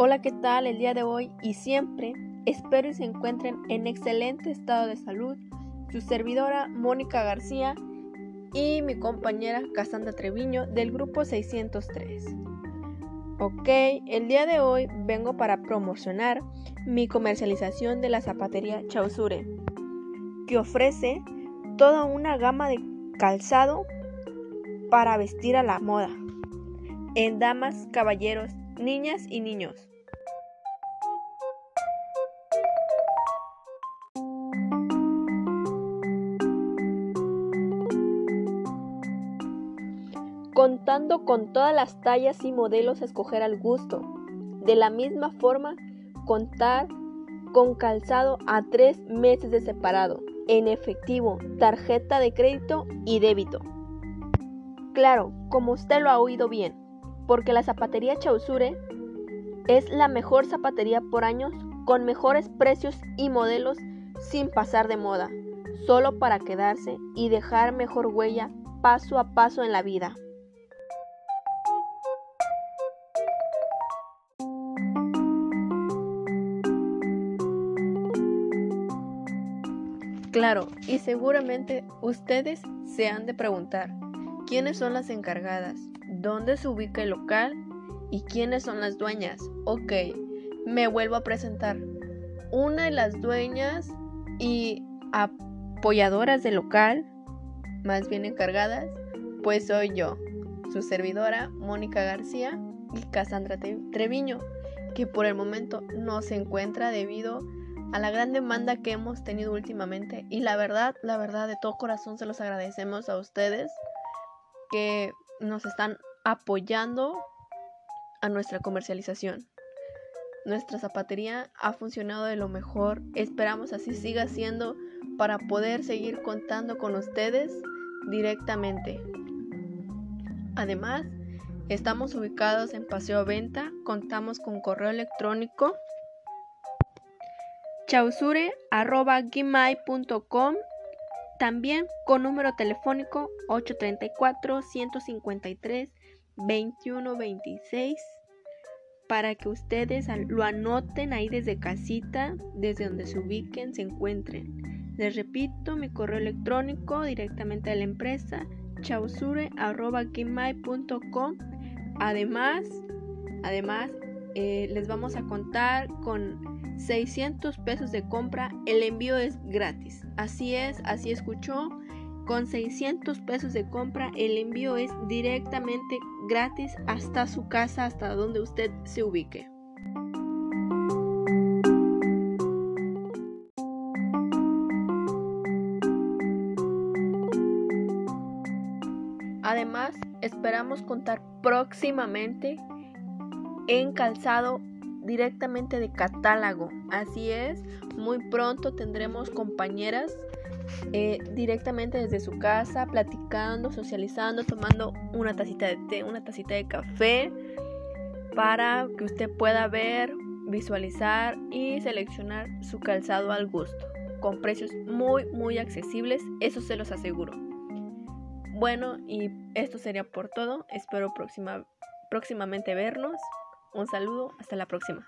Hola, ¿qué tal? El día de hoy y siempre espero y se encuentren en excelente estado de salud su servidora Mónica García y mi compañera Cassandra Treviño del grupo 603. Ok, el día de hoy vengo para promocionar mi comercialización de la zapatería Chausure, que ofrece toda una gama de calzado para vestir a la moda, en damas, caballeros, niñas y niños. contando con todas las tallas y modelos a escoger al gusto. De la misma forma, contar con calzado a tres meses de separado, en efectivo, tarjeta de crédito y débito. Claro, como usted lo ha oído bien, porque la zapatería Chausure es la mejor zapatería por años con mejores precios y modelos sin pasar de moda, solo para quedarse y dejar mejor huella paso a paso en la vida. Claro, y seguramente ustedes se han de preguntar, ¿quiénes son las encargadas? ¿Dónde se ubica el local? ¿Y quiénes son las dueñas? Ok, me vuelvo a presentar. Una de las dueñas y apoyadoras del local, más bien encargadas, pues soy yo, su servidora Mónica García y Cassandra Treviño, que por el momento no se encuentra debido a la gran demanda que hemos tenido últimamente y la verdad, la verdad de todo corazón se los agradecemos a ustedes que nos están apoyando a nuestra comercialización. Nuestra zapatería ha funcionado de lo mejor, esperamos así siga siendo para poder seguir contando con ustedes directamente. Además, estamos ubicados en Paseo Venta, contamos con correo electrónico chausure.gmail.com también con número telefónico 834-153-2126 para que ustedes lo anoten ahí desde casita, desde donde se ubiquen, se encuentren. Les repito, mi correo electrónico directamente a la empresa chausure.gmail.com Además, además eh, les vamos a contar con 600 pesos de compra, el envío es gratis. Así es, así escuchó. Con 600 pesos de compra, el envío es directamente gratis hasta su casa, hasta donde usted se ubique. Además, esperamos contar próximamente en calzado directamente de catálogo. Así es, muy pronto tendremos compañeras eh, directamente desde su casa, platicando, socializando, tomando una tacita de té, una tacita de café, para que usted pueda ver, visualizar y seleccionar su calzado al gusto, con precios muy, muy accesibles, eso se los aseguro. Bueno, y esto sería por todo. Espero próxima, próximamente vernos. Un saludo, hasta la próxima.